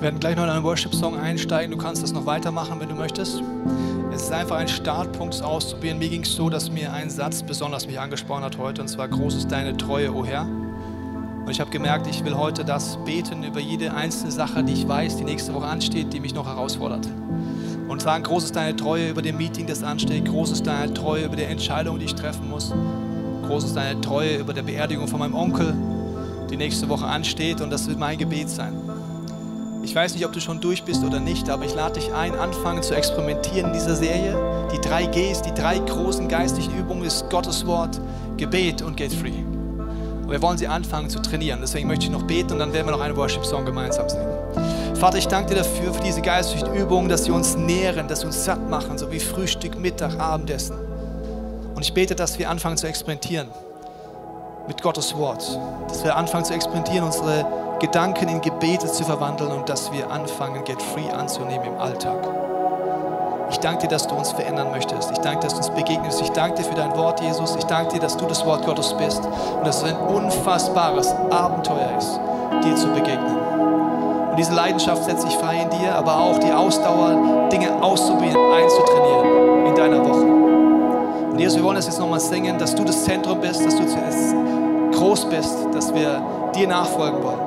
werden gleich noch in einen Worship-Song einsteigen. Du kannst das noch weitermachen, wenn du möchtest. Es ist einfach ein Startpunkt, es auszuprobieren. Mir ging es so, dass mir ein Satz besonders mich angesprochen hat heute, und zwar: Groß ist deine Treue, o Herr. Und ich habe gemerkt, ich will heute das beten über jede einzelne Sache, die ich weiß, die nächste Woche ansteht, die mich noch herausfordert. Und sagen: Groß ist deine Treue über dem Meeting, das ansteht. Groß ist deine Treue über die Entscheidung, die ich treffen muss. Groß ist deine Treue über der Beerdigung von meinem Onkel, die nächste Woche ansteht. Und das wird mein Gebet sein. Ich weiß nicht, ob du schon durch bist oder nicht, aber ich lade dich ein, anfangen zu experimentieren in dieser Serie. Die drei Gs, die drei großen geistlichen Übungen ist Gottes Wort, Gebet und Get Free. Und wir wollen sie anfangen zu trainieren. Deswegen möchte ich noch beten und dann werden wir noch einen Worship-Song gemeinsam singen. Vater, ich danke dir dafür, für diese geistlichen Übungen, dass sie uns nähren, dass sie uns satt machen, so wie Frühstück, Mittag, Abendessen. Und ich bete, dass wir anfangen zu experimentieren. mit Gottes Wort. Dass wir anfangen zu experimentieren, unsere Gedanken in Gebete zu verwandeln und dass wir anfangen, Get Free anzunehmen im Alltag. Ich danke dir, dass du uns verändern möchtest. Ich danke, dass du uns begegnest. Ich danke dir für dein Wort, Jesus. Ich danke dir, dass du das Wort Gottes bist und dass es ein unfassbares Abenteuer ist, dir zu begegnen. Und diese Leidenschaft setze ich frei in dir, aber auch die Ausdauer, Dinge auszuprobieren, einzutrainieren in deiner Woche. Und Jesus, wir wollen das jetzt nochmal singen, dass du das Zentrum bist, dass du groß bist, dass wir dir nachfolgen wollen.